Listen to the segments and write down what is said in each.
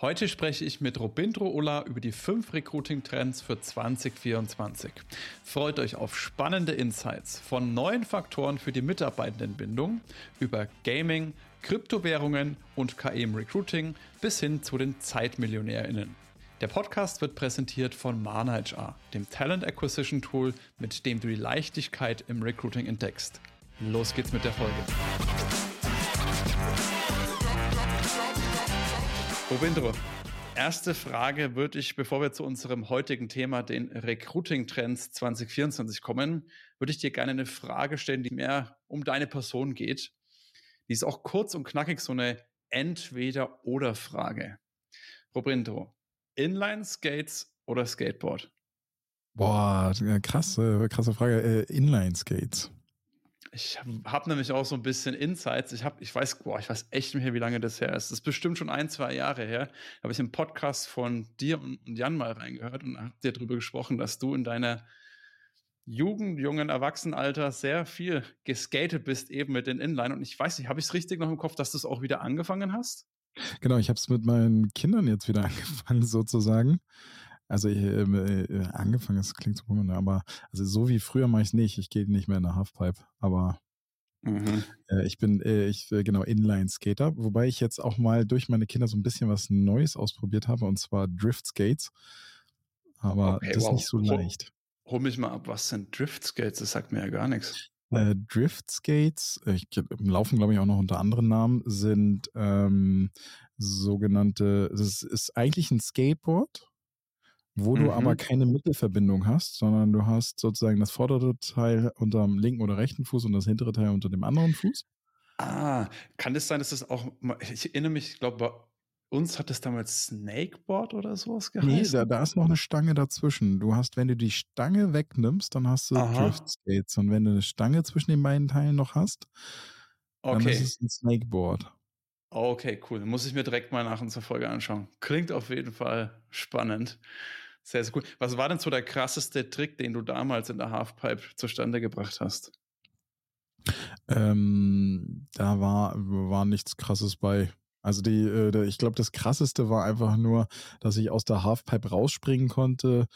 Heute spreche ich mit Robindro Ulla über die fünf Recruiting-Trends für 2024. Freut euch auf spannende Insights von neuen Faktoren für die Mitarbeitendenbindung über Gaming, Kryptowährungen und KI im Recruiting bis hin zu den ZeitmillionärInnen. Der Podcast wird präsentiert von Mana HR, dem Talent Acquisition Tool, mit dem du die Leichtigkeit im Recruiting entdeckst. Los geht's mit der Folge. Robindro, erste Frage würde ich, bevor wir zu unserem heutigen Thema, den Recruiting-Trends 2024 kommen, würde ich dir gerne eine Frage stellen, die mehr um deine Person geht. Die ist auch kurz und knackig, so eine Entweder-Oder-Frage. Robindro, Inline-Skates oder Skateboard? Boah, krasse, krasse Frage. Äh, Inline-Skates. Ich habe nämlich auch so ein bisschen Insights. Ich habe, ich weiß, boah, ich weiß echt nicht mehr, wie lange das her ist. Das ist bestimmt schon ein, zwei Jahre her. Da habe ich im Podcast von dir und Jan mal reingehört und habt dir darüber gesprochen, dass du in deiner Jugend, jungen Erwachsenenalter sehr viel geskatet bist, eben mit den Inline. Und ich weiß nicht, habe ich es richtig noch im Kopf, dass du es auch wieder angefangen hast? Genau, ich habe es mit meinen Kindern jetzt wieder angefangen, sozusagen. Also ähm, äh, angefangen, das klingt so komisch, aber also so wie früher mache ich es nicht. Ich gehe nicht mehr in der Halfpipe, aber mhm. äh, ich bin, äh, ich äh, genau Inline-Skater, wobei ich jetzt auch mal durch meine Kinder so ein bisschen was Neues ausprobiert habe, und zwar Drift-Skates. Aber okay, das wow. ist nicht so leicht. Hol, hol mich mal ab, was sind Drift-Skates? Das sagt mir ja gar nichts. Äh, Drift Skates, ich, laufen glaube ich auch noch unter anderen Namen, sind ähm, sogenannte, das ist eigentlich ein Skateboard, wo mhm. du aber mhm. keine Mittelverbindung hast, sondern du hast sozusagen das vordere Teil unter dem linken oder rechten Fuß und das hintere Teil unter dem anderen Fuß. Ah, kann es das sein, dass das auch, ich erinnere mich, ich glaube, bei uns hat es damals Snakeboard oder sowas geheißen? Nee, da, da ist noch eine Stange dazwischen. Du hast, wenn du die Stange wegnimmst, dann hast du Aha. Drift Skates. Und wenn du eine Stange zwischen den beiden Teilen noch hast, okay. dann ist es ein Snakeboard. Okay, cool. Muss ich mir direkt mal nach unserer Folge anschauen. Klingt auf jeden Fall spannend. Sehr, sehr cool. Was war denn so der krasseste Trick, den du damals in der Halfpipe zustande gebracht hast? Ähm, da war, war nichts krasses bei. Also die, äh, ich glaube, das krasseste war einfach nur, dass ich aus der Halfpipe rausspringen konnte,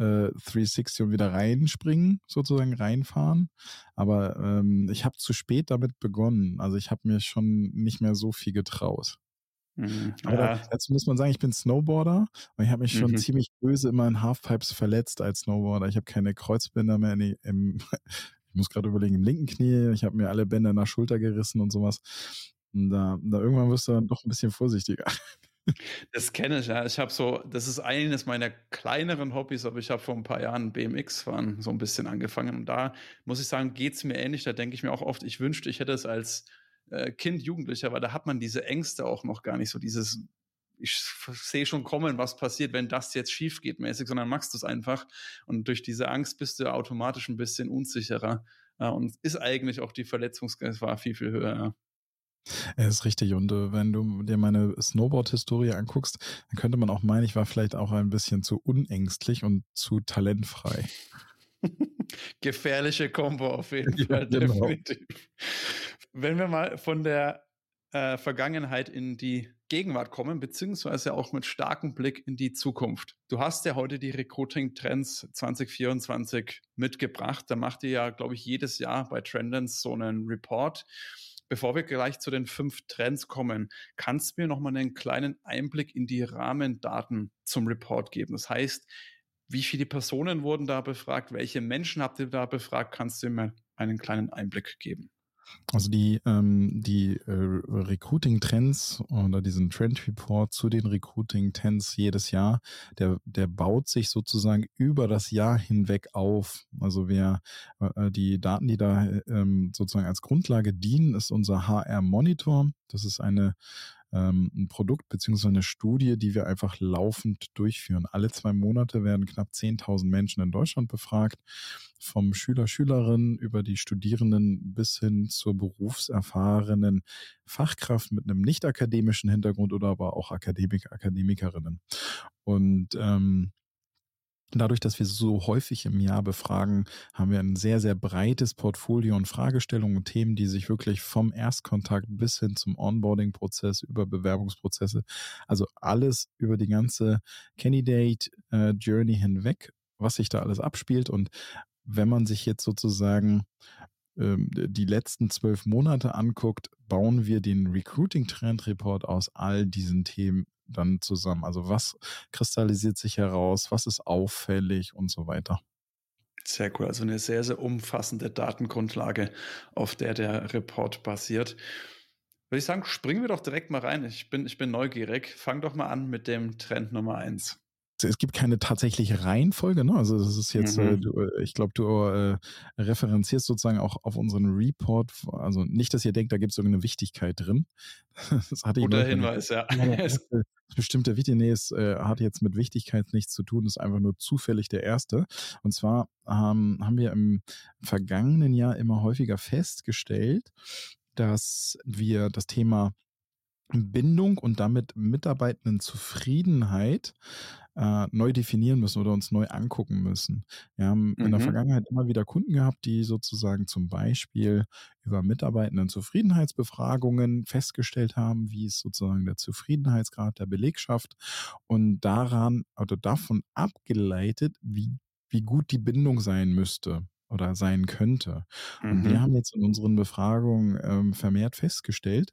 äh, 360 und wieder reinspringen, sozusagen reinfahren. Aber ähm, ich habe zu spät damit begonnen. Also ich habe mir schon nicht mehr so viel getraut. Mhm. Aber ja. dazu muss man sagen, ich bin Snowboarder und ich habe mich schon mhm. ziemlich böse immer in Halfpipes verletzt als Snowboarder. Ich habe keine Kreuzbänder mehr in, im, ich muss gerade überlegen, im linken Knie. Ich habe mir alle Bänder nach Schulter gerissen und sowas. Und da, da irgendwann wirst du dann doch ein bisschen vorsichtiger. Das kenne ich, ja. Ich habe so, das ist eines meiner kleineren Hobbys, aber ich habe vor ein paar Jahren BMX-Fahren so ein bisschen angefangen. Und da muss ich sagen, geht es mir ähnlich. Da denke ich mir auch oft, ich wünschte, ich hätte es als äh, Kind, Jugendlicher, weil da hat man diese Ängste auch noch gar nicht so, dieses, ich sehe schon kommen, was passiert, wenn das jetzt schief geht mäßig, sondern machst du es einfach. Und durch diese Angst bist du automatisch ein bisschen unsicherer. Ja, und ist eigentlich auch die Verletzungsgefahr viel, viel höher. Ja. Es ist richtig. Und äh, wenn du dir meine Snowboard-Historie anguckst, dann könnte man auch meinen, ich war vielleicht auch ein bisschen zu unängstlich und zu talentfrei. Gefährliche Kombo auf jeden Fall, ja, genau. definitiv. Wenn wir mal von der äh, Vergangenheit in die Gegenwart kommen, beziehungsweise auch mit starkem Blick in die Zukunft. Du hast ja heute die Recruiting Trends 2024 mitgebracht. Da macht ihr ja, glaube ich, jedes Jahr bei Trendens so einen Report. Bevor wir gleich zu den fünf Trends kommen, kannst du mir noch mal einen kleinen Einblick in die Rahmendaten zum Report geben? Das heißt, wie viele Personen wurden da befragt? Welche Menschen habt ihr da befragt? Kannst du mir einen kleinen Einblick geben? Also die, ähm, die äh, Recruiting-Trends oder diesen Trend-Report zu den Recruiting-Trends jedes Jahr, der, der baut sich sozusagen über das Jahr hinweg auf. Also wir, äh, die Daten, die da ähm, sozusagen als Grundlage dienen, ist unser HR-Monitor. Das ist eine ähm, ein Produkt beziehungsweise eine Studie, die wir einfach laufend durchführen. Alle zwei Monate werden knapp 10.000 Menschen in Deutschland befragt, vom Schüler, Schülerin über die Studierenden bis hin zur berufserfahrenen Fachkraft mit einem nicht akademischen Hintergrund oder aber auch Akademiker, Akademikerinnen. Und ähm, Dadurch, dass wir so häufig im Jahr befragen, haben wir ein sehr, sehr breites Portfolio und Fragestellungen und Themen, die sich wirklich vom Erstkontakt bis hin zum Onboarding-Prozess über Bewerbungsprozesse, also alles über die ganze Candidate äh, hinweg, was sich da alles abspielt. Und wenn man sich jetzt sozusagen die letzten zwölf Monate anguckt, bauen wir den Recruiting Trend Report aus all diesen Themen dann zusammen? Also was kristallisiert sich heraus, was ist auffällig und so weiter? Sehr cool, also eine sehr, sehr umfassende Datengrundlage, auf der der Report basiert. Würde ich sagen, springen wir doch direkt mal rein. Ich bin, ich bin neugierig. Fang doch mal an mit dem Trend Nummer eins es gibt keine tatsächliche Reihenfolge, ne? Also das ist jetzt, äh, mhm. äh, du, ich glaube, du äh, referenzierst sozusagen auch auf unseren Report. Also nicht, dass ihr denkt, da gibt es irgendeine Wichtigkeit drin. Das hatte Guter Hinweis, ja. Bestimmte Wichtigkeit, nee, es äh, hat jetzt mit Wichtigkeit nichts zu tun, ist einfach nur zufällig der erste. Und zwar ähm, haben wir im vergangenen Jahr immer häufiger festgestellt, dass wir das Thema Bindung und damit Mitarbeitenden Zufriedenheit äh, neu definieren müssen oder uns neu angucken müssen. Wir haben mhm. in der mhm. Vergangenheit immer wieder Kunden gehabt, die sozusagen zum Beispiel über Mitarbeitenden Zufriedenheitsbefragungen festgestellt haben, wie ist sozusagen der Zufriedenheitsgrad der Belegschaft und daran oder davon abgeleitet, wie, wie gut die Bindung sein müsste oder sein könnte. Und wir mhm. haben jetzt in unseren Befragungen ähm, vermehrt festgestellt,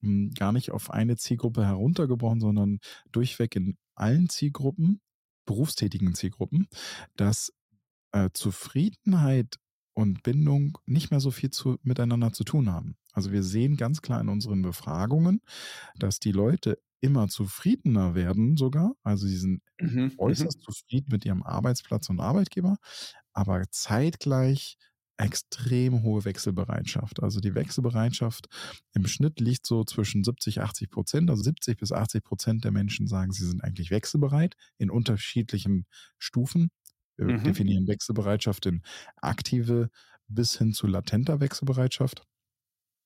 hm, gar nicht auf eine Zielgruppe heruntergebrochen, sondern durchweg in allen Zielgruppen, berufstätigen Zielgruppen, dass äh, Zufriedenheit und Bindung nicht mehr so viel zu, miteinander zu tun haben. Also wir sehen ganz klar in unseren Befragungen, dass die Leute immer zufriedener werden sogar. Also sie sind mhm, mhm. äußerst zufrieden mit ihrem Arbeitsplatz und Arbeitgeber, aber zeitgleich extrem hohe Wechselbereitschaft. Also die Wechselbereitschaft im Schnitt liegt so zwischen 70, 80 Prozent. Also 70 bis 80 Prozent der Menschen sagen, sie sind eigentlich wechselbereit in unterschiedlichen Stufen. Wir mhm. definieren Wechselbereitschaft in aktive bis hin zu latenter Wechselbereitschaft.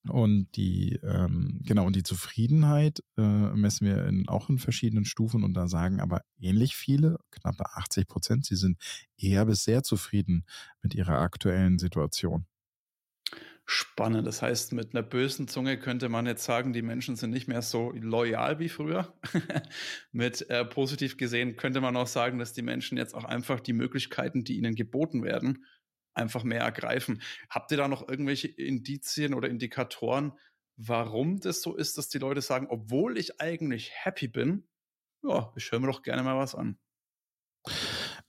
Und die, ähm, genau, und die Zufriedenheit äh, messen wir in, auch in verschiedenen Stufen und da sagen aber ähnlich viele, knappe 80 Prozent, sie sind eher bis sehr zufrieden mit ihrer aktuellen Situation. Spannend. Das heißt, mit einer bösen Zunge könnte man jetzt sagen, die Menschen sind nicht mehr so loyal wie früher. mit äh, positiv gesehen könnte man auch sagen, dass die Menschen jetzt auch einfach die Möglichkeiten, die ihnen geboten werden, einfach mehr ergreifen. Habt ihr da noch irgendwelche Indizien oder Indikatoren, warum das so ist, dass die Leute sagen, obwohl ich eigentlich happy bin, ja, ich höre mir doch gerne mal was an.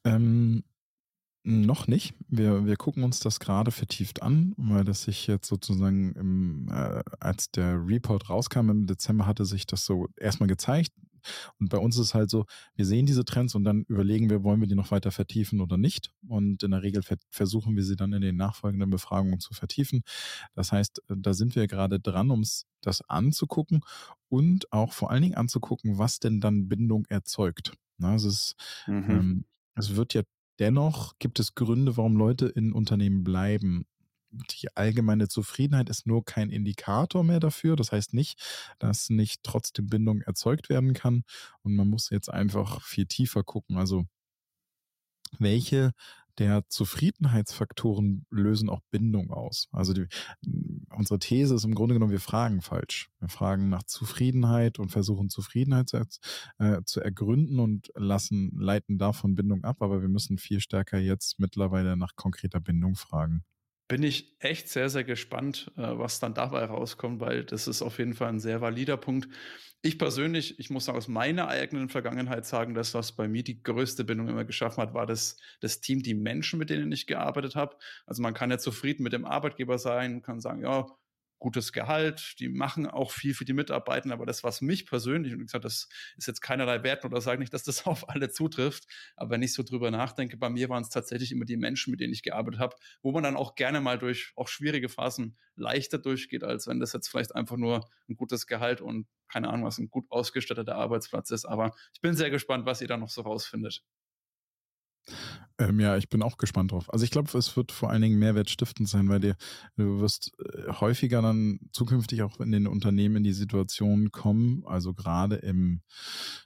Ähm, noch nicht. Wir, wir gucken uns das gerade vertieft an, weil das sich jetzt sozusagen, im, äh, als der Report rauskam im Dezember, hatte sich das so erstmal gezeigt. Und bei uns ist halt so, wir sehen diese Trends und dann überlegen wir, wollen wir die noch weiter vertiefen oder nicht. Und in der Regel versuchen wir sie dann in den nachfolgenden Befragungen zu vertiefen. Das heißt, da sind wir gerade dran, um das anzugucken und auch vor allen Dingen anzugucken, was denn dann Bindung erzeugt. Na, es, ist, mhm. ähm, es wird ja dennoch, gibt es Gründe, warum Leute in Unternehmen bleiben die allgemeine Zufriedenheit ist nur kein Indikator mehr dafür. Das heißt nicht, dass nicht trotzdem Bindung erzeugt werden kann. Und man muss jetzt einfach viel tiefer gucken. Also welche der Zufriedenheitsfaktoren lösen auch Bindung aus. Also die, unsere These ist im Grunde genommen, wir fragen falsch. Wir fragen nach Zufriedenheit und versuchen Zufriedenheit zu, äh, zu ergründen und lassen, leiten davon Bindung ab, aber wir müssen viel stärker jetzt mittlerweile nach konkreter Bindung fragen bin ich echt sehr, sehr gespannt, äh, was dann dabei rauskommt, weil das ist auf jeden Fall ein sehr valider Punkt. Ich persönlich, ich muss aus meiner eigenen Vergangenheit sagen, dass was bei mir die größte Bindung immer geschaffen hat, war das, das Team, die Menschen, mit denen ich gearbeitet habe. Also man kann ja zufrieden mit dem Arbeitgeber sein, kann sagen, ja, gutes Gehalt, die machen auch viel für die Mitarbeiter, aber das, was mich persönlich, und wie gesagt, das ist jetzt keinerlei Wert oder sage nicht, dass das auf alle zutrifft, aber wenn ich so drüber nachdenke, bei mir waren es tatsächlich immer die Menschen, mit denen ich gearbeitet habe, wo man dann auch gerne mal durch auch schwierige Phasen leichter durchgeht, als wenn das jetzt vielleicht einfach nur ein gutes Gehalt und keine Ahnung, was ein gut ausgestatteter Arbeitsplatz ist. Aber ich bin sehr gespannt, was ihr da noch so rausfindet. Ähm, ja, ich bin auch gespannt drauf. Also ich glaube, es wird vor allen Dingen mehrwertstiftend sein, weil dir, du wirst äh, häufiger dann zukünftig auch in den Unternehmen in die Situation kommen, also gerade im,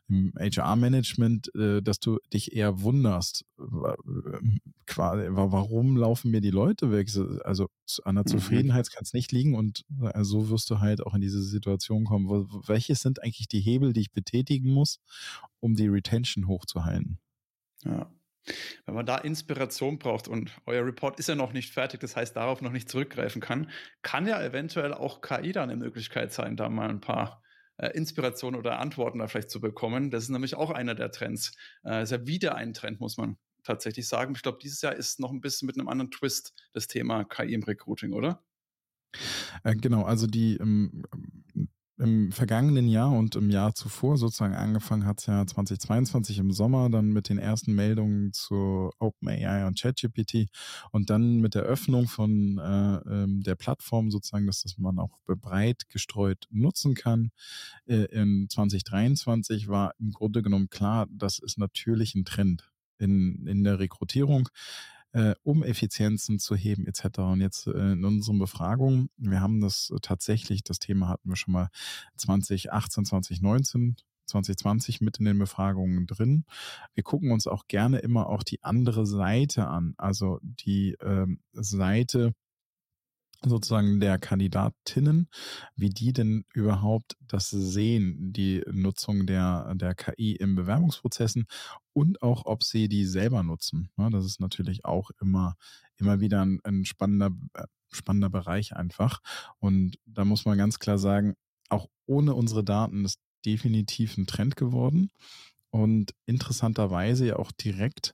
im HR-Management, äh, dass du dich eher wunderst, warum laufen mir die Leute weg? Also an der mhm. Zufriedenheit kann es nicht liegen und äh, so wirst du halt auch in diese Situation kommen. Welche sind eigentlich die Hebel, die ich betätigen muss, um die Retention hochzuhalten? Ja. Wenn man da Inspiration braucht und euer Report ist ja noch nicht fertig, das heißt darauf noch nicht zurückgreifen kann, kann ja eventuell auch KI da eine Möglichkeit sein, da mal ein paar äh, Inspirationen oder Antworten da vielleicht zu bekommen. Das ist nämlich auch einer der Trends. Äh, ist ja wieder ein Trend, muss man tatsächlich sagen. Ich glaube, dieses Jahr ist noch ein bisschen mit einem anderen Twist das Thema KI im Recruiting, oder? Äh, genau, also die ähm, im vergangenen Jahr und im Jahr zuvor sozusagen angefangen hat es ja 2022 im Sommer dann mit den ersten Meldungen zu OpenAI und ChatGPT und dann mit der Öffnung von äh, ähm, der Plattform sozusagen, dass das man auch breit gestreut nutzen kann. Äh, in 2023 war im Grunde genommen klar, das ist natürlich ein Trend in, in der Rekrutierung äh, um Effizienzen zu heben etc. Und jetzt äh, in unseren Befragungen, wir haben das tatsächlich, das Thema hatten wir schon mal 2018, 2019 2020 mit in den Befragungen drin. Wir gucken uns auch gerne immer auch die andere Seite an, also die ähm, Seite sozusagen der Kandidatinnen, wie die denn überhaupt das sehen, die Nutzung der, der KI in Bewerbungsprozessen und auch, ob sie die selber nutzen. Ja, das ist natürlich auch immer, immer wieder ein, ein spannender, äh, spannender Bereich einfach. Und da muss man ganz klar sagen, auch ohne unsere Daten ist definitiv ein Trend geworden und interessanterweise ja auch direkt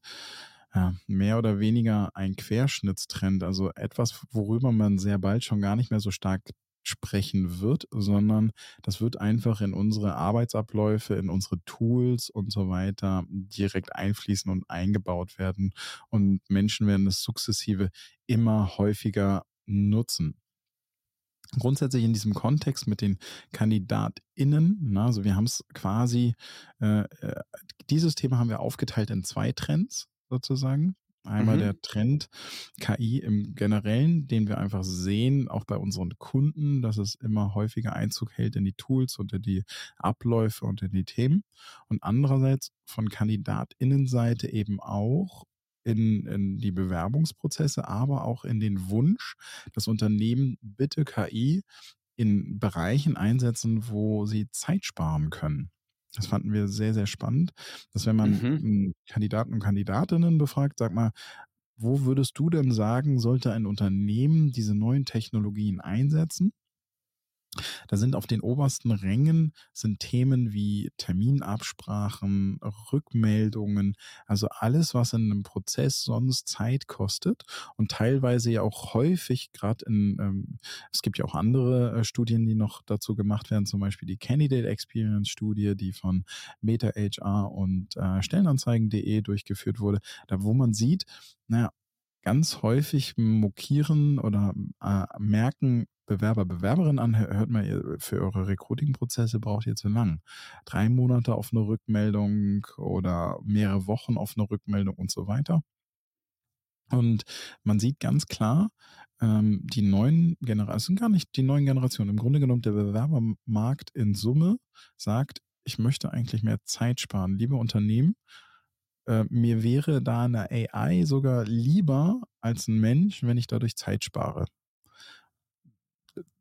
ja, mehr oder weniger ein Querschnittstrend, also etwas, worüber man sehr bald schon gar nicht mehr so stark sprechen wird, sondern das wird einfach in unsere Arbeitsabläufe, in unsere Tools und so weiter direkt einfließen und eingebaut werden. Und Menschen werden es sukzessive immer häufiger nutzen. Grundsätzlich in diesem Kontext mit den KandidatInnen, na, also wir haben es quasi, äh, äh, dieses Thema haben wir aufgeteilt in zwei Trends sozusagen. Einmal mhm. der Trend KI im Generellen, den wir einfach sehen, auch bei unseren Kunden, dass es immer häufiger Einzug hält in die Tools und in die Abläufe und in die Themen. Und andererseits von KandidatInnenseite eben auch in, in die Bewerbungsprozesse, aber auch in den Wunsch, das Unternehmen bitte KI in Bereichen einsetzen, wo sie Zeit sparen können. Das fanden wir sehr, sehr spannend, dass wenn man mhm. Kandidaten und Kandidatinnen befragt, sag mal, wo würdest du denn sagen, sollte ein Unternehmen diese neuen Technologien einsetzen? Da sind auf den obersten Rängen sind Themen wie Terminabsprachen, Rückmeldungen, also alles, was in einem Prozess sonst Zeit kostet und teilweise ja auch häufig gerade in, ähm, es gibt ja auch andere äh, Studien, die noch dazu gemacht werden, zum Beispiel die Candidate Experience Studie, die von Meta HR und äh, Stellenanzeigen.de durchgeführt wurde, da wo man sieht, naja, ganz häufig mokieren oder äh, merken Bewerber, Bewerberinnen an, hört mal, für eure Recruiting-Prozesse braucht ihr zu lang. Drei Monate auf eine Rückmeldung oder mehrere Wochen auf eine Rückmeldung und so weiter. Und man sieht ganz klar, ähm, die neuen Generationen, sind gar nicht die neuen Generationen. Im Grunde genommen, der Bewerbermarkt in Summe sagt, ich möchte eigentlich mehr Zeit sparen. Liebe Unternehmen, äh, mir wäre da eine AI sogar lieber als ein Mensch, wenn ich dadurch Zeit spare.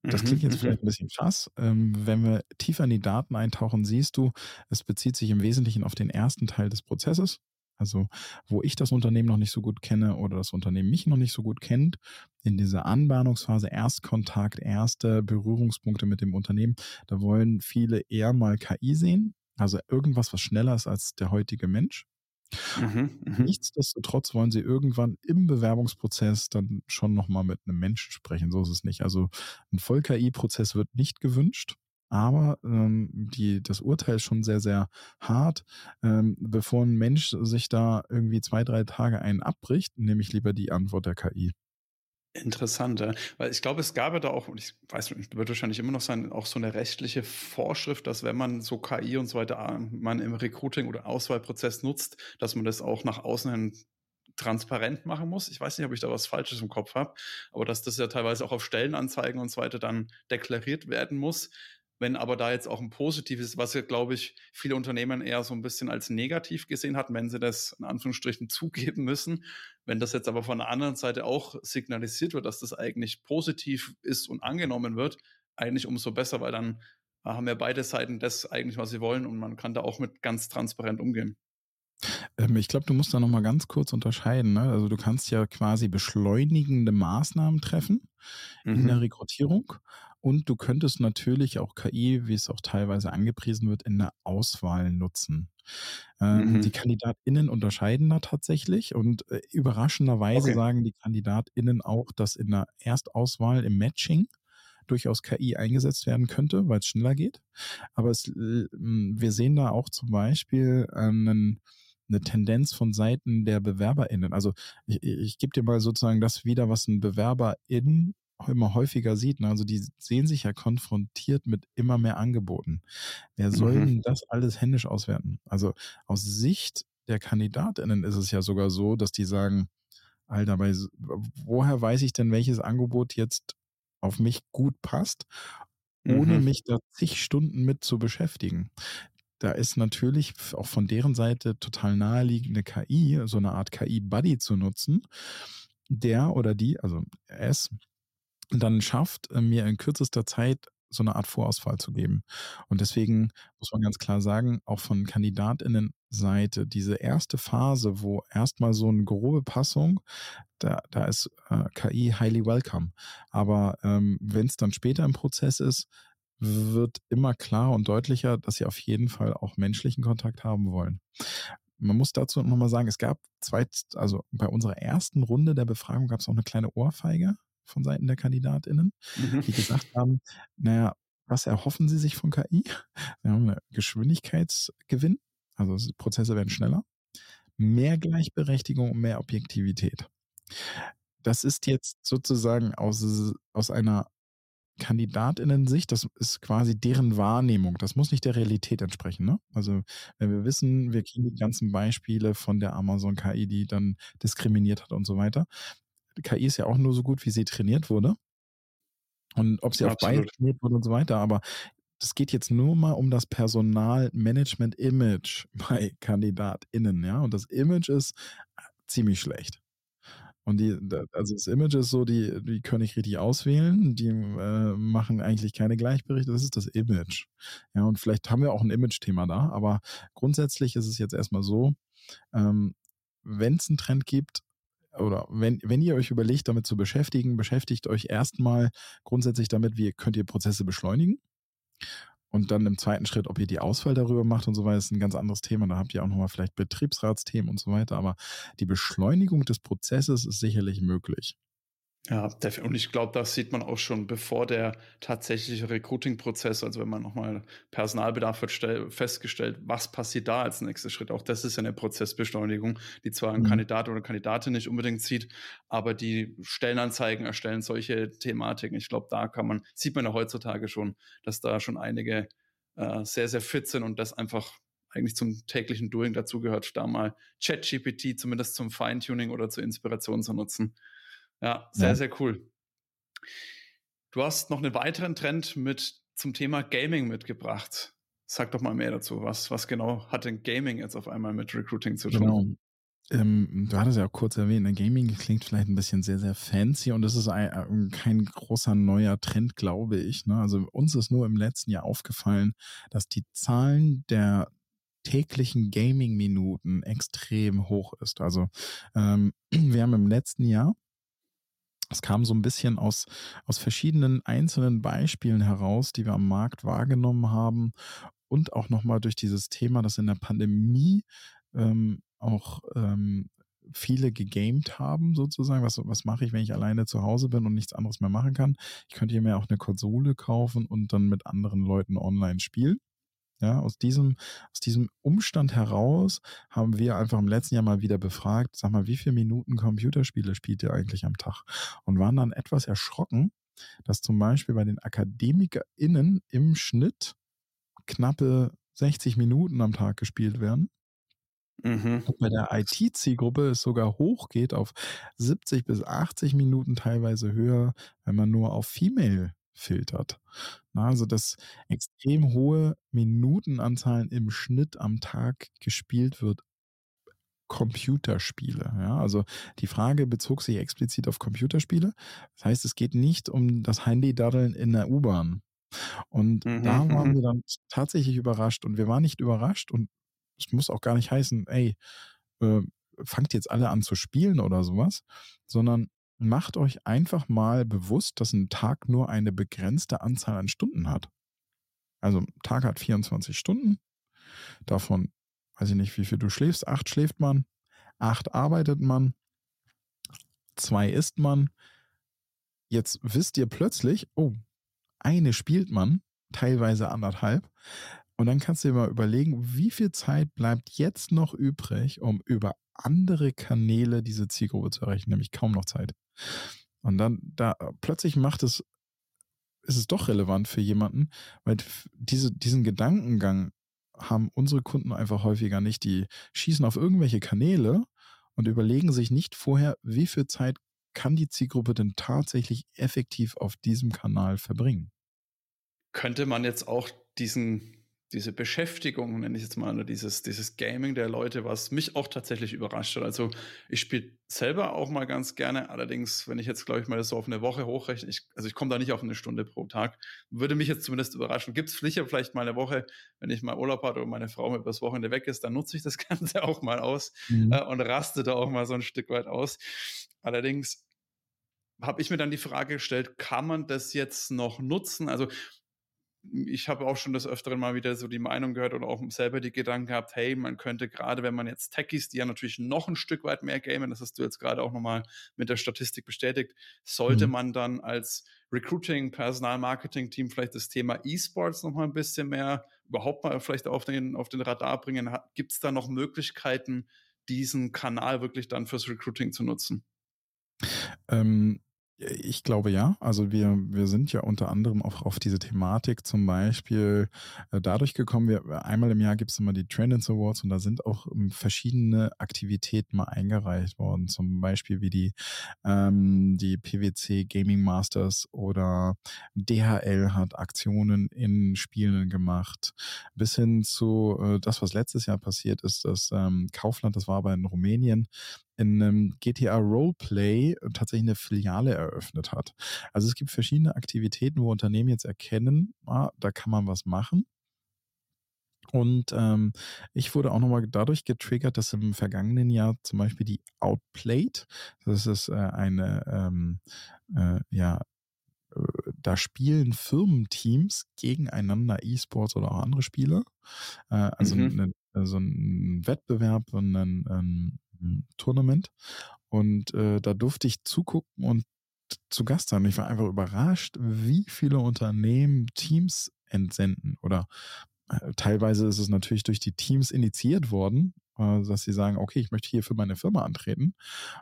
Das klingt jetzt mhm, vielleicht mhm. ein bisschen krass. Ähm, wenn wir tiefer in die Daten eintauchen, siehst du, es bezieht sich im Wesentlichen auf den ersten Teil des Prozesses. Also, wo ich das Unternehmen noch nicht so gut kenne oder das Unternehmen mich noch nicht so gut kennt, in dieser Anbahnungsphase, Erstkontakt, erste Berührungspunkte mit dem Unternehmen, da wollen viele eher mal KI sehen. Also irgendwas, was schneller ist als der heutige Mensch. Mhm, mhm, Nichtsdestotrotz wollen sie irgendwann im Bewerbungsprozess dann schon nochmal mit einem Menschen sprechen. So ist es nicht. Also ein Voll-KI-Prozess wird nicht gewünscht. Aber ähm, die, das Urteil ist schon sehr, sehr hart. Ähm, bevor ein Mensch sich da irgendwie zwei, drei Tage einen abbricht, nehme ich lieber die Antwort der KI. Interessant, ja. weil ich glaube, es gab ja da auch, und ich weiß, wird wahrscheinlich immer noch sein, auch so eine rechtliche Vorschrift, dass wenn man so KI und so weiter, man im Recruiting oder Auswahlprozess nutzt, dass man das auch nach außen hin transparent machen muss. Ich weiß nicht, ob ich da was Falsches im Kopf habe, aber dass das ja teilweise auch auf Stellenanzeigen und so weiter dann deklariert werden muss. Wenn aber da jetzt auch ein positives, was ja, glaube ich, viele Unternehmen eher so ein bisschen als negativ gesehen hatten, wenn sie das in Anführungsstrichen zugeben müssen. Wenn das jetzt aber von der anderen Seite auch signalisiert wird, dass das eigentlich positiv ist und angenommen wird, eigentlich umso besser, weil dann haben ja beide Seiten das eigentlich, was sie wollen und man kann da auch mit ganz transparent umgehen. Ähm, ich glaube, du musst da nochmal ganz kurz unterscheiden. Ne? Also du kannst ja quasi beschleunigende Maßnahmen treffen mhm. in der mhm. Rekrutierung und du könntest natürlich auch KI, wie es auch teilweise angepriesen wird, in der Auswahl nutzen. Ähm, mhm. Die KandidatInnen unterscheiden da tatsächlich und äh, überraschenderweise okay. sagen die KandidatInnen auch, dass in der Erstauswahl im Matching durchaus KI eingesetzt werden könnte, weil es schneller geht. Aber es, wir sehen da auch zum Beispiel einen eine Tendenz von Seiten der BewerberInnen. Also ich, ich gebe dir mal sozusagen das wieder, was ein BewerberIn immer häufiger sieht. Ne? Also die sehen sich ja konfrontiert mit immer mehr Angeboten. Wer soll mhm. denn das alles händisch auswerten? Also aus Sicht der KandidatInnen ist es ja sogar so, dass die sagen, Alter, bei, woher weiß ich denn, welches Angebot jetzt auf mich gut passt, ohne mhm. mich da zig Stunden mit zu beschäftigen? Da ist natürlich auch von deren Seite total naheliegende KI, so eine Art KI-Buddy zu nutzen, der oder die, also es, dann schafft, äh, mir in kürzester Zeit so eine Art Vorauswahl zu geben. Und deswegen muss man ganz klar sagen, auch von Kandidatinnenseite, diese erste Phase, wo erstmal so eine grobe Passung, da, da ist äh, KI highly welcome. Aber ähm, wenn es dann später im Prozess ist, wird immer klarer und deutlicher, dass sie auf jeden Fall auch menschlichen Kontakt haben wollen. Man muss dazu nochmal sagen, es gab zwei, also bei unserer ersten Runde der Befragung gab es auch eine kleine Ohrfeige von Seiten der KandidatInnen, mhm. die gesagt haben, naja, was erhoffen sie sich von KI? Wir haben einen Geschwindigkeitsgewinn, also Prozesse werden schneller, mehr Gleichberechtigung und mehr Objektivität. Das ist jetzt sozusagen aus, aus einer KandidatInnen-Sicht, das ist quasi deren Wahrnehmung. Das muss nicht der Realität entsprechen. Ne? Also, wenn wir wissen, wir kennen die ganzen Beispiele von der Amazon KI, die dann diskriminiert hat und so weiter. KI ist ja auch nur so gut, wie sie trainiert wurde. Und ob sie ja, auf beide trainiert wurde und so weiter. Aber es geht jetzt nur mal um das Personalmanagement-Image bei KandidatInnen. Ja? Und das Image ist ziemlich schlecht. Und die, also das Image ist so, die, die können nicht richtig auswählen, die äh, machen eigentlich keine Gleichberichte, das ist das Image. Ja, und vielleicht haben wir auch ein Image-Thema da, aber grundsätzlich ist es jetzt erstmal so, ähm, wenn es einen Trend gibt, oder wenn, wenn ihr euch überlegt, damit zu beschäftigen, beschäftigt euch erstmal grundsätzlich damit, wie könnt ihr Prozesse beschleunigen. Und dann im zweiten Schritt, ob ihr die Auswahl darüber macht und so weiter, ist ein ganz anderes Thema. Da habt ihr auch nochmal vielleicht Betriebsratsthemen und so weiter. Aber die Beschleunigung des Prozesses ist sicherlich möglich. Ja, und ich glaube, das sieht man auch schon, bevor der tatsächliche Recruiting-Prozess, also wenn man nochmal Personalbedarf wird festgestellt, was passiert da als nächster Schritt. Auch das ist ja eine Prozessbeschleunigung, die zwar ein mhm. Kandidat oder Kandidatin nicht unbedingt sieht, aber die Stellenanzeigen erstellen solche Thematiken. Ich glaube, da kann man, sieht man ja heutzutage schon, dass da schon einige äh, sehr, sehr fit sind und das einfach eigentlich zum täglichen Doing dazugehört, da mal ChatGPT zumindest zum Feintuning oder zur Inspiration zu nutzen. Ja, sehr, ja. sehr cool. Du hast noch einen weiteren Trend mit zum Thema Gaming mitgebracht. Sag doch mal mehr dazu. Was, was genau hat denn Gaming jetzt auf einmal mit Recruiting zu tun? Genau. Ähm, du hattest ja auch kurz erwähnt, ne, Gaming klingt vielleicht ein bisschen sehr, sehr fancy und das ist ein, äh, kein großer neuer Trend, glaube ich. Ne? Also uns ist nur im letzten Jahr aufgefallen, dass die Zahlen der täglichen Gaming-Minuten extrem hoch ist. Also ähm, wir haben im letzten Jahr es kam so ein bisschen aus, aus verschiedenen einzelnen Beispielen heraus, die wir am Markt wahrgenommen haben und auch nochmal durch dieses Thema, dass in der Pandemie ähm, auch ähm, viele gegamed haben, sozusagen. Was, was mache ich, wenn ich alleine zu Hause bin und nichts anderes mehr machen kann? Ich könnte hier mir auch eine Konsole kaufen und dann mit anderen Leuten online spielen. Ja, aus diesem, aus diesem Umstand heraus haben wir einfach im letzten Jahr mal wieder befragt, sag mal, wie viele Minuten Computerspiele spielt ihr eigentlich am Tag? Und waren dann etwas erschrocken, dass zum Beispiel bei den AkademikerInnen im Schnitt knappe 60 Minuten am Tag gespielt werden. Mhm. bei der IT-Zielgruppe es sogar hochgeht auf 70 bis 80 Minuten, teilweise höher, wenn man nur auf Female filtert. Na, also dass extrem hohe Minutenanzahlen im Schnitt am Tag gespielt wird. Computerspiele. Ja, also die Frage bezog sich explizit auf Computerspiele. Das heißt, es geht nicht um das Handy-Daddeln in der U-Bahn. Und mhm, da waren mhm. wir dann tatsächlich überrascht. Und wir waren nicht überrascht und es muss auch gar nicht heißen, ey, äh, fangt jetzt alle an zu spielen oder sowas, sondern macht euch einfach mal bewusst, dass ein Tag nur eine begrenzte Anzahl an Stunden hat. Also ein Tag hat 24 Stunden. Davon, weiß ich nicht, wie viel du schläfst. Acht schläft man, acht arbeitet man, zwei isst man. Jetzt wisst ihr plötzlich, oh, eine spielt man, teilweise anderthalb. Und dann kannst du dir mal überlegen, wie viel Zeit bleibt jetzt noch übrig, um über andere Kanäle diese Zielgruppe zu erreichen, nämlich kaum noch Zeit. Und dann, da plötzlich macht es, ist es doch relevant für jemanden, weil diese, diesen Gedankengang haben unsere Kunden einfach häufiger nicht. Die schießen auf irgendwelche Kanäle und überlegen sich nicht vorher, wie viel Zeit kann die Zielgruppe denn tatsächlich effektiv auf diesem Kanal verbringen. Könnte man jetzt auch diesen diese Beschäftigung, nenne ich jetzt mal, oder dieses, dieses Gaming der Leute, was mich auch tatsächlich überrascht hat. Also ich spiele selber auch mal ganz gerne, allerdings, wenn ich jetzt, glaube ich, mal so auf eine Woche hochrechne, ich, also ich komme da nicht auf eine Stunde pro Tag, würde mich jetzt zumindest überraschen. Gibt es vielleicht mal eine Woche, wenn ich mal Urlaub hatte oder meine Frau mit übers Wochenende weg ist, dann nutze ich das Ganze auch mal aus mhm. äh, und raste da auch mal so ein Stück weit aus. Allerdings habe ich mir dann die Frage gestellt, kann man das jetzt noch nutzen? Also ich habe auch schon des Öfteren mal wieder so die Meinung gehört oder auch selber die Gedanken gehabt, hey, man könnte gerade, wenn man jetzt Techies, die ja natürlich noch ein Stück weit mehr gamen, das hast du jetzt gerade auch nochmal mit der Statistik bestätigt, sollte mhm. man dann als Recruiting, Personal-Marketing-Team vielleicht das Thema E-Sports nochmal ein bisschen mehr überhaupt mal vielleicht auf den, auf den Radar bringen? Gibt es da noch Möglichkeiten, diesen Kanal wirklich dann fürs Recruiting zu nutzen? Ähm, ich glaube ja. Also wir, wir sind ja unter anderem auch auf diese Thematik zum Beispiel äh, dadurch gekommen, wir, einmal im Jahr gibt es immer die Trendings Awards und da sind auch ähm, verschiedene Aktivitäten mal eingereicht worden. Zum Beispiel wie die, ähm, die PwC Gaming Masters oder DHL hat Aktionen in Spielen gemacht. Bis hin zu äh, das, was letztes Jahr passiert ist, das ähm, Kaufland, das war aber in Rumänien, in einem GTA Roleplay tatsächlich eine Filiale eröffnet hat. Also es gibt verschiedene Aktivitäten, wo Unternehmen jetzt erkennen, ah, da kann man was machen. Und ähm, ich wurde auch nochmal dadurch getriggert, dass im vergangenen Jahr zum Beispiel die Outplayed, das ist äh, eine, ähm, äh, ja, äh, da spielen Firmenteams gegeneinander E-Sports oder auch andere Spiele. Äh, also mhm. eine, so ein Wettbewerb und ein Tournament. Und äh, da durfte ich zugucken und zu Gast sein. Ich war einfach überrascht, wie viele Unternehmen Teams entsenden. Oder äh, teilweise ist es natürlich durch die Teams initiiert worden, äh, dass sie sagen, okay, ich möchte hier für meine Firma antreten.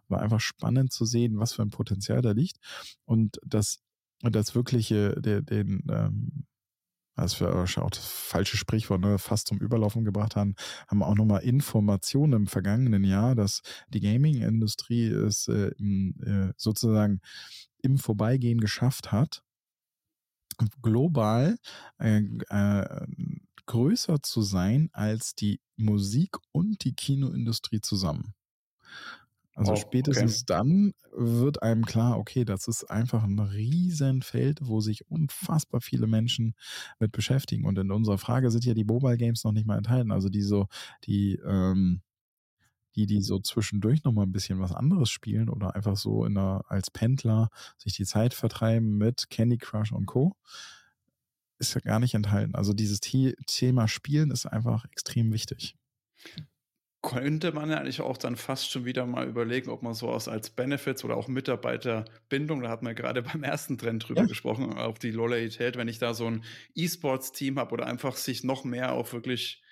War einfach spannend zu sehen, was für ein Potenzial da liegt. Und das, das wirkliche, der, den, ähm, als wir auch das falsche Sprichwort ne, fast zum Überlaufen gebracht haben, haben auch nochmal Informationen im vergangenen Jahr, dass die Gaming-Industrie es äh, äh, sozusagen im Vorbeigehen geschafft hat, global äh, äh, größer zu sein als die Musik- und die Kinoindustrie zusammen. Also oh, spätestens okay. dann wird einem klar, okay, das ist einfach ein Riesenfeld, wo sich unfassbar viele Menschen mit beschäftigen. Und in unserer Frage sind ja die Mobile Games noch nicht mal enthalten. Also die so, die, ähm, die, die so zwischendurch nochmal ein bisschen was anderes spielen oder einfach so in der, als Pendler sich die Zeit vertreiben mit Candy Crush und Co. Ist ja gar nicht enthalten. Also dieses Thema Spielen ist einfach extrem wichtig könnte man ja eigentlich auch dann fast schon wieder mal überlegen, ob man sowas als Benefits oder auch Mitarbeiterbindung, da hat man ja gerade beim ersten Trend drüber ja. gesprochen, auf die Loyalität, wenn ich da so ein E-Sports-Team habe oder einfach sich noch mehr auf wirklich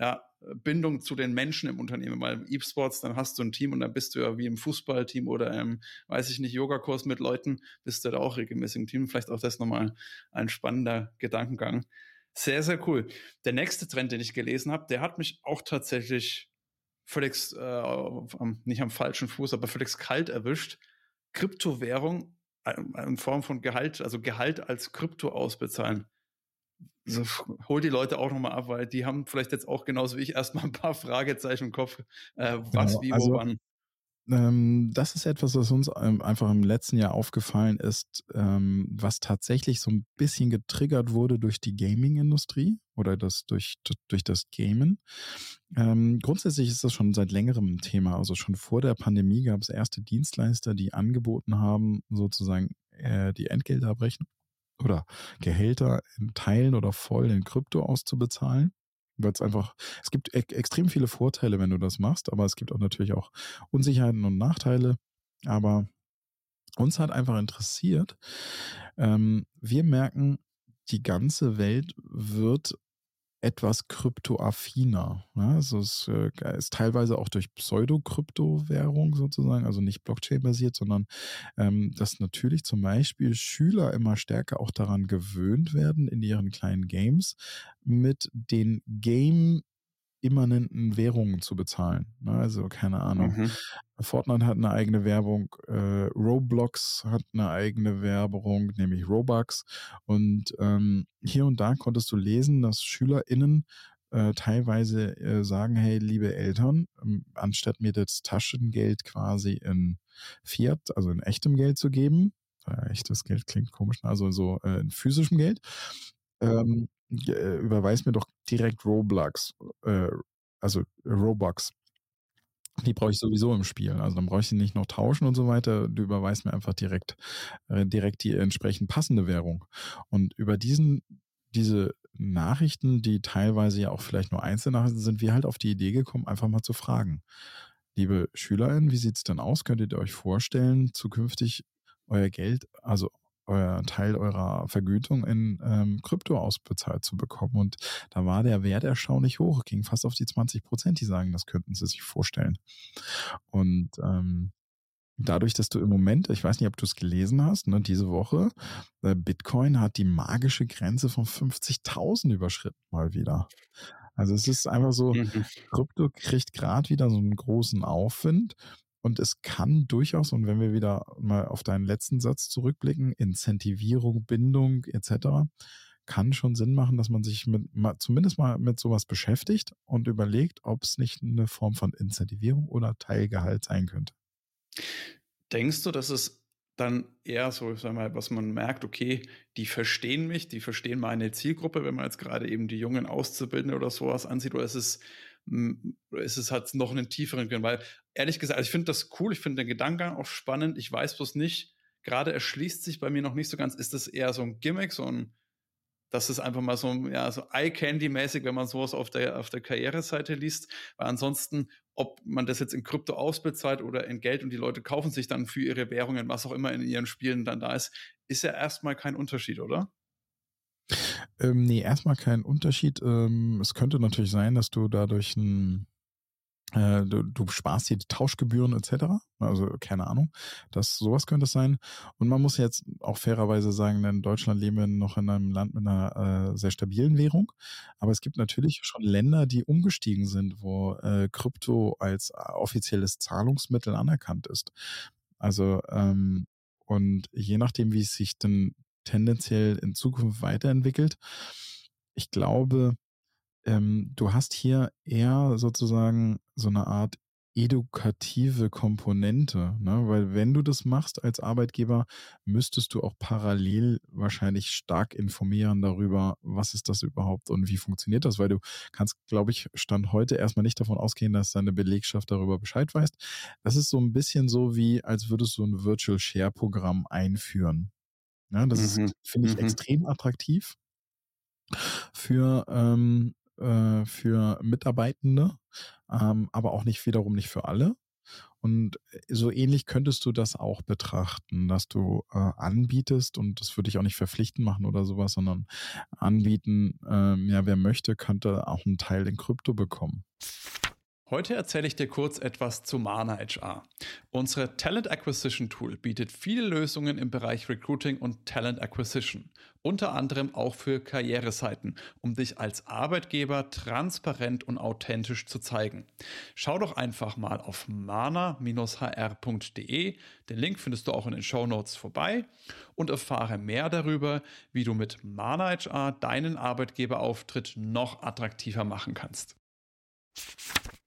ja, Bindung zu den Menschen im Unternehmen, weil im E-Sports, dann hast du ein Team und dann bist du ja wie im Fußballteam oder im, weiß ich nicht, Yogakurs mit Leuten, bist du da auch regelmäßig im Team. Vielleicht auch das nochmal ein spannender Gedankengang. Sehr, sehr cool. Der nächste Trend, den ich gelesen habe, der hat mich auch tatsächlich völlig, äh, nicht am falschen Fuß, aber völlig kalt erwischt. Kryptowährung äh, in Form von Gehalt, also Gehalt als Krypto ausbezahlen. So, hol die Leute auch nochmal ab, weil die haben vielleicht jetzt auch genauso wie ich erstmal ein paar Fragezeichen im Kopf. Äh, was, genau, wie, wo, also, wann. Ähm, das ist etwas, was uns ähm, einfach im letzten Jahr aufgefallen ist, ähm, was tatsächlich so ein bisschen getriggert wurde durch die Gaming-Industrie oder das durch, durch das Gamen. Grundsätzlich ist das schon seit längerem ein Thema. Also schon vor der Pandemie gab es erste Dienstleister, die angeboten haben, sozusagen äh, die Entgelte abbrechen oder Gehälter in Teilen oder voll in Krypto auszubezahlen weil es einfach, es gibt e extrem viele Vorteile, wenn du das machst, aber es gibt auch natürlich auch Unsicherheiten und Nachteile. Aber uns hat einfach interessiert, ähm, wir merken, die ganze Welt wird etwas kryptoaffiner. Ne? Also es äh, ist teilweise auch durch Pseudo-Kryptowährung sozusagen, also nicht Blockchain-basiert, sondern ähm, dass natürlich zum Beispiel Schüler immer stärker auch daran gewöhnt werden, in ihren kleinen Games mit den Game immanenten Währungen zu bezahlen. Ne? Also keine Ahnung. Mhm. Fortnite hat eine eigene Werbung, äh, Roblox hat eine eigene Werbung, nämlich Robux. Und ähm, hier und da konntest du lesen, dass SchülerInnen äh, teilweise äh, sagen, hey, liebe Eltern, ähm, anstatt mir das Taschengeld quasi in Fiat, also in echtem Geld zu geben, äh, echtes Geld klingt komisch, ne? also so äh, in physischem Geld, ähm, äh, überweis mir doch direkt Roblox, äh, also Robux. Die brauche ich sowieso im Spiel. Also dann brauche ich sie nicht noch tauschen und so weiter. Du überweist mir einfach direkt, äh, direkt die entsprechend passende Währung. Und über diesen, diese Nachrichten, die teilweise ja auch vielleicht nur Einzelnachrichten sind, wir halt auf die Idee gekommen, einfach mal zu fragen. Liebe SchülerInnen, wie sieht es denn aus? Könntet ihr euch vorstellen, zukünftig euer Geld, also euer Teil eurer Vergütung in ähm, Krypto ausbezahlt zu bekommen. Und da war der Wert erstaunlich hoch, ging fast auf die 20 Prozent, die sagen, das könnten sie sich vorstellen. Und ähm, dadurch, dass du im Moment, ich weiß nicht, ob du es gelesen hast, ne, diese Woche, äh, Bitcoin hat die magische Grenze von 50.000 überschritten mal wieder. Also es ist einfach so, mhm. Krypto kriegt gerade wieder so einen großen Aufwind und es kann durchaus, und wenn wir wieder mal auf deinen letzten Satz zurückblicken, Incentivierung, Bindung etc., kann schon Sinn machen, dass man sich mit, mal, zumindest mal mit sowas beschäftigt und überlegt, ob es nicht eine Form von Incentivierung oder Teilgehalt sein könnte. Denkst du, dass es dann eher so, ich sag mal, was man merkt, okay, die verstehen mich, die verstehen meine Zielgruppe, wenn man jetzt gerade eben die jungen Auszubildende oder sowas ansieht, oder ist es ist es halt noch einen tieferen Grund, weil ehrlich gesagt, also ich finde das cool, ich finde den Gedanken auch spannend, ich weiß bloß nicht, gerade erschließt sich bei mir noch nicht so ganz, ist das eher so ein Gimmick, so ein, das ist einfach mal so, ja, so Eye-Candy-mäßig, wenn man sowas auf der, auf der Karriereseite liest, weil ansonsten, ob man das jetzt in Krypto ausbezahlt oder in Geld und die Leute kaufen sich dann für ihre Währungen, was auch immer in ihren Spielen dann da ist, ist ja erstmal kein Unterschied, oder? Ähm, nee, erstmal kein Unterschied. Ähm, es könnte natürlich sein, dass du dadurch ein äh, Du, du, sparst die Tauschgebühren etc. Also keine Ahnung. Das sowas könnte es sein. Und man muss jetzt auch fairerweise sagen, in Deutschland leben wir noch in einem Land mit einer äh, sehr stabilen Währung. Aber es gibt natürlich schon Länder, die umgestiegen sind, wo äh, Krypto als offizielles Zahlungsmittel anerkannt ist. Also ähm, und je nachdem, wie es sich denn tendenziell in Zukunft weiterentwickelt. Ich glaube, ähm, du hast hier eher sozusagen so eine Art edukative Komponente, ne? weil wenn du das machst als Arbeitgeber, müsstest du auch parallel wahrscheinlich stark informieren darüber, was ist das überhaupt und wie funktioniert das, weil du kannst, glaube ich, Stand heute erstmal nicht davon ausgehen, dass deine Belegschaft darüber Bescheid weiß. Das ist so ein bisschen so wie, als würdest du ein Virtual Share Programm einführen. Ja, das mhm. finde ich, mhm. extrem attraktiv für, ähm, äh, für Mitarbeitende, ähm, aber auch nicht wiederum nicht für alle. Und äh, so ähnlich könntest du das auch betrachten, dass du äh, anbietest und das würde ich auch nicht verpflichten machen oder sowas, sondern anbieten, ähm, ja, wer möchte, könnte auch einen Teil in Krypto bekommen. Heute erzähle ich dir kurz etwas zu Mana HR. Unsere Talent Acquisition Tool bietet viele Lösungen im Bereich Recruiting und Talent Acquisition, unter anderem auch für Karriereseiten, um dich als Arbeitgeber transparent und authentisch zu zeigen. Schau doch einfach mal auf mana-hr.de, den Link findest du auch in den Show Notes vorbei und erfahre mehr darüber, wie du mit Mana HR deinen Arbeitgeberauftritt noch attraktiver machen kannst.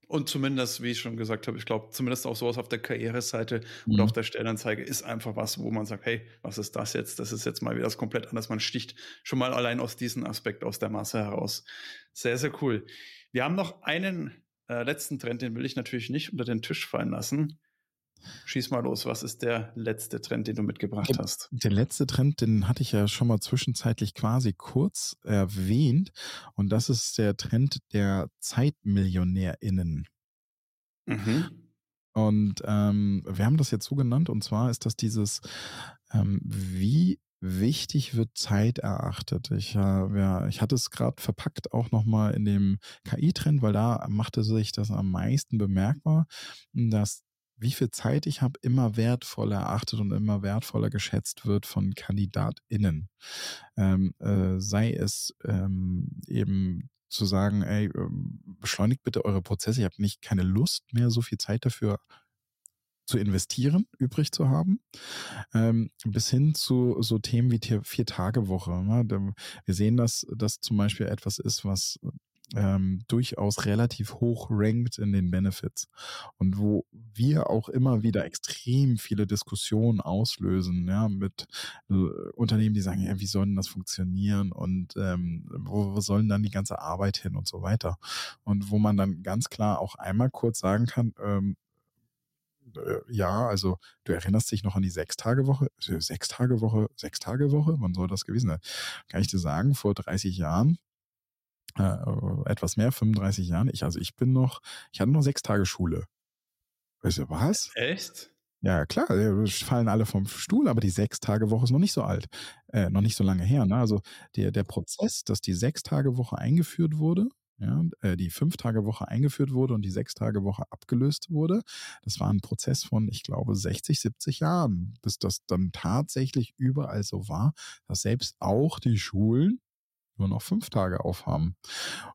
Und zumindest, wie ich schon gesagt habe, ich glaube, zumindest auch sowas auf der Karriereseite mhm. oder auf der Stellenanzeige ist einfach was, wo man sagt, hey, was ist das jetzt? Das ist jetzt mal wieder das komplett anders. Man sticht schon mal allein aus diesem Aspekt aus der Masse heraus. Sehr, sehr cool. Wir haben noch einen äh, letzten Trend, den will ich natürlich nicht unter den Tisch fallen lassen. Schieß mal los, was ist der letzte Trend, den du mitgebracht der, hast? Der letzte Trend, den hatte ich ja schon mal zwischenzeitlich quasi kurz erwähnt. Und das ist der Trend der ZeitmillionärInnen. Mhm. Und ähm, wir haben das jetzt so genannt, und zwar ist das dieses, ähm, wie wichtig wird Zeit erachtet. Ich, äh, ja, ich hatte es gerade verpackt auch nochmal in dem KI-Trend, weil da machte sich das am meisten bemerkbar, dass wie viel Zeit ich habe, immer wertvoller erachtet und immer wertvoller geschätzt wird von KandidatInnen. Ähm, äh, sei es ähm, eben zu sagen, ey, ähm, beschleunigt bitte eure Prozesse, ich habe nicht keine Lust mehr, so viel Zeit dafür zu investieren, übrig zu haben, ähm, bis hin zu so Themen wie Vier-Tage-Woche. Ne? Wir sehen, dass das zum Beispiel etwas ist, was ähm, durchaus relativ hoch rankt in den Benefits. Und wo wir auch immer wieder extrem viele Diskussionen auslösen, ja, mit äh, Unternehmen, die sagen, ja, wie soll denn das funktionieren? Und ähm, wo, wo sollen dann die ganze Arbeit hin und so weiter? Und wo man dann ganz klar auch einmal kurz sagen kann, ähm, äh, ja, also du erinnerst dich noch an die Sechstagewoche, Sechstagewoche, Sechstagewoche, wann soll das gewesen sein? Kann ich dir sagen, vor 30 Jahren äh, etwas mehr, 35 Jahren. Ich, also ich bin noch, ich hatte noch sechs Tage Schule. Weißt du was? Echt? Ja, klar, fallen alle vom Stuhl, aber die Sechs-Tage-Woche ist noch nicht so alt, äh, noch nicht so lange her. Ne? Also der, der Prozess, dass die Sechs-Tage-Woche eingeführt wurde, ja, äh, die Fünf-Tage-Woche eingeführt wurde und die Sechs-Tage-Woche abgelöst wurde, das war ein Prozess von, ich glaube, 60, 70 Jahren, bis das dann tatsächlich überall so war, dass selbst auch die Schulen nur noch fünf Tage aufhaben.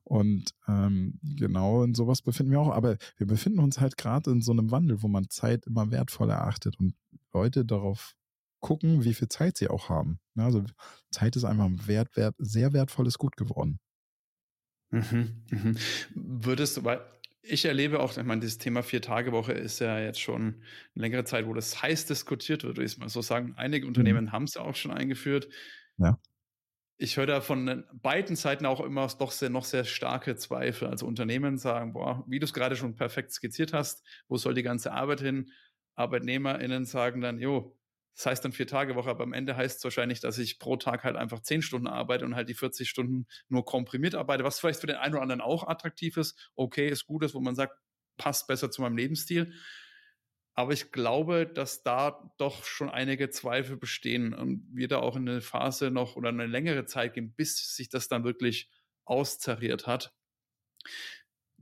Und ähm, genau in sowas befinden wir auch. Aber wir befinden uns halt gerade in so einem Wandel, wo man Zeit immer wertvoll erachtet und Leute darauf gucken, wie viel Zeit sie auch haben. Also Zeit ist einfach ein wert, wert, sehr wertvolles Gut geworden. Mhm, mhm. Würdest du, weil ich erlebe auch, ich meine, dieses Thema Vier-Tage-Woche ist ja jetzt schon eine längere Zeit, wo das heiß diskutiert wird, würde ich mal so sagen. Einige mhm. Unternehmen mhm. haben es ja auch schon eingeführt. Ja ich höre da von beiden Seiten auch immer doch sehr, noch sehr starke Zweifel. Also Unternehmen sagen, boah, wie du es gerade schon perfekt skizziert hast, wo soll die ganze Arbeit hin? ArbeitnehmerInnen sagen dann, jo, das heißt dann vier Tage Woche, aber am Ende heißt es wahrscheinlich, dass ich pro Tag halt einfach zehn Stunden arbeite und halt die 40 Stunden nur komprimiert arbeite, was vielleicht für den einen oder anderen auch attraktiv ist, okay, ist gut ist, wo man sagt, passt besser zu meinem Lebensstil. Aber ich glaube, dass da doch schon einige Zweifel bestehen und wir da auch in eine Phase noch oder eine längere Zeit gehen, bis sich das dann wirklich auszerriert hat.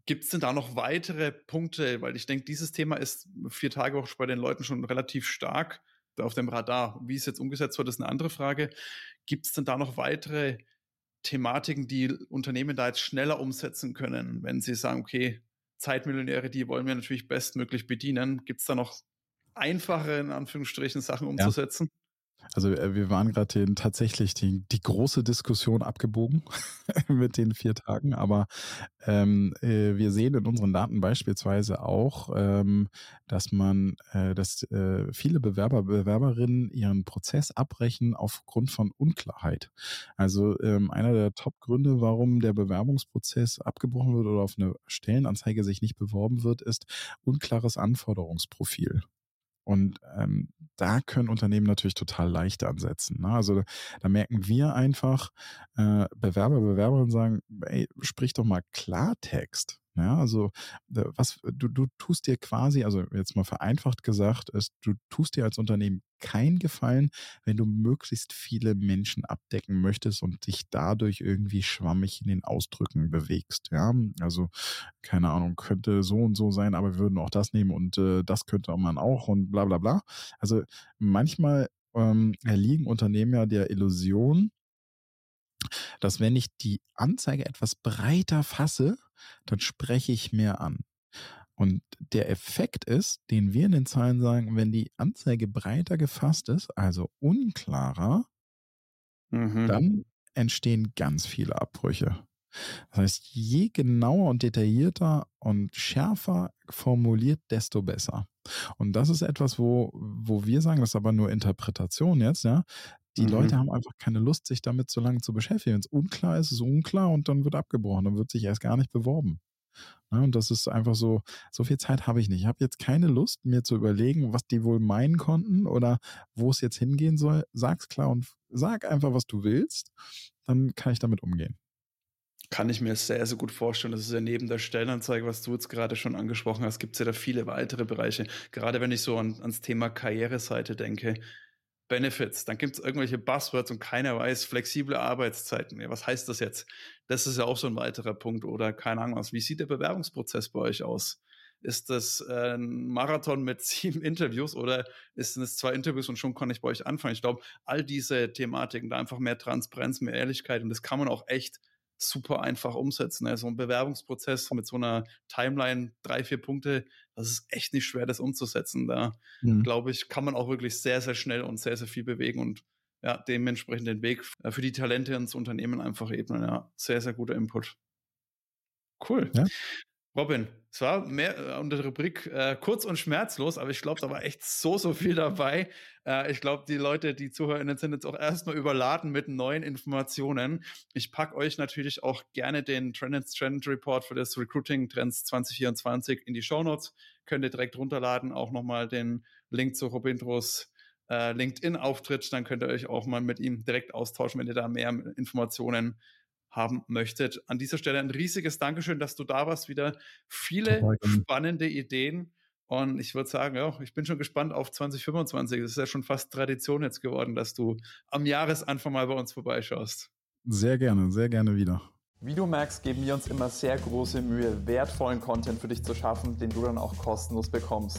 Gibt es denn da noch weitere Punkte? Weil ich denke, dieses Thema ist vier Tage auch bei den Leuten schon relativ stark auf dem Radar. Wie es jetzt umgesetzt wird, ist eine andere Frage. Gibt es denn da noch weitere Thematiken, die Unternehmen da jetzt schneller umsetzen können, wenn sie sagen, okay, Zeitmillionäre, die wollen wir natürlich bestmöglich bedienen. Gibt es da noch einfache, in Anführungsstrichen, Sachen umzusetzen? Also äh, wir waren gerade tatsächlich die, die große Diskussion abgebogen mit den vier Tagen, aber ähm, äh, wir sehen in unseren Daten beispielsweise auch, ähm, dass man, äh, dass äh, viele Bewerber, Bewerberinnen ihren Prozess abbrechen aufgrund von Unklarheit. Also ähm, einer der Top-Gründe, warum der Bewerbungsprozess abgebrochen wird oder auf eine Stellenanzeige sich nicht beworben wird, ist unklares Anforderungsprofil. Und ähm, da können Unternehmen natürlich total leicht ansetzen. Ne? Also da merken wir einfach, äh, Bewerber, Bewerberinnen sagen, ey, sprich doch mal Klartext. Ja, also was du, du tust dir quasi, also jetzt mal vereinfacht gesagt, ist, du tust dir als Unternehmen keinen Gefallen, wenn du möglichst viele Menschen abdecken möchtest und dich dadurch irgendwie schwammig in den Ausdrücken bewegst. Ja, also keine Ahnung, könnte so und so sein, aber wir würden auch das nehmen und äh, das könnte man auch und bla bla bla. Also manchmal ähm, erliegen Unternehmen ja der Illusion, dass wenn ich die Anzeige etwas breiter fasse, dann spreche ich mehr an. Und der Effekt ist, den wir in den Zahlen sagen, wenn die Anzeige breiter gefasst ist, also unklarer, mhm. dann entstehen ganz viele Abbrüche. Das heißt, je genauer und detaillierter und schärfer formuliert, desto besser. Und das ist etwas, wo, wo wir sagen, das ist aber nur Interpretation jetzt, ja. Die mhm. Leute haben einfach keine Lust, sich damit so lange zu beschäftigen. Wenn es unklar ist, ist es unklar und dann wird abgebrochen. Dann wird sich erst gar nicht beworben. Ja, und das ist einfach so, so viel Zeit habe ich nicht. Ich habe jetzt keine Lust, mir zu überlegen, was die wohl meinen konnten oder wo es jetzt hingehen soll. Sag's klar und sag einfach, was du willst. Dann kann ich damit umgehen. Kann ich mir sehr, sehr gut vorstellen. Das ist ja neben der Stellenanzeige, was du jetzt gerade schon angesprochen hast, gibt es ja da viele weitere Bereiche. Gerade wenn ich so an, ans Thema Karriereseite denke, Benefits, dann gibt es irgendwelche Buzzwords und keiner weiß, flexible Arbeitszeiten. Ja, was heißt das jetzt? Das ist ja auch so ein weiterer Punkt. Oder keine Ahnung was. Wie sieht der Bewerbungsprozess bei euch aus? Ist das äh, ein Marathon mit sieben Interviews oder ist es zwei Interviews und schon kann ich bei euch anfangen? Ich glaube, all diese Thematiken, da einfach mehr Transparenz, mehr Ehrlichkeit und das kann man auch echt super einfach umsetzen. Also ein Bewerbungsprozess mit so einer Timeline, drei, vier Punkte, das ist echt nicht schwer, das umzusetzen. Da, mhm. glaube ich, kann man auch wirklich sehr, sehr schnell und sehr, sehr viel bewegen und ja, dementsprechend den Weg äh, für die Talente ins Unternehmen einfach ebnen. Ja, sehr, sehr guter Input. Cool. Ja. Robin, es war mehr äh, unter der Rubrik äh, kurz und schmerzlos, aber ich glaube, da war echt so, so viel dabei. Äh, ich glaube, die Leute, die ZuhörerInnen sind jetzt auch erstmal überladen mit neuen Informationen. Ich packe euch natürlich auch gerne den Trends Trend Report für das Recruiting Trends 2024 in die Show Notes. Könnt ihr direkt runterladen, auch nochmal den Link zu Robindros äh, LinkedIn-Auftritt. Dann könnt ihr euch auch mal mit ihm direkt austauschen, wenn ihr da mehr Informationen haben möchtet. An dieser Stelle ein riesiges Dankeschön, dass du da warst. Wieder viele spannende Ideen. Und ich würde sagen, ja, ich bin schon gespannt auf 2025. Das ist ja schon fast Tradition jetzt geworden, dass du am Jahresanfang mal bei uns vorbeischaust. Sehr gerne, sehr gerne wieder. Wie du merkst, geben wir uns immer sehr große Mühe, wertvollen Content für dich zu schaffen, den du dann auch kostenlos bekommst.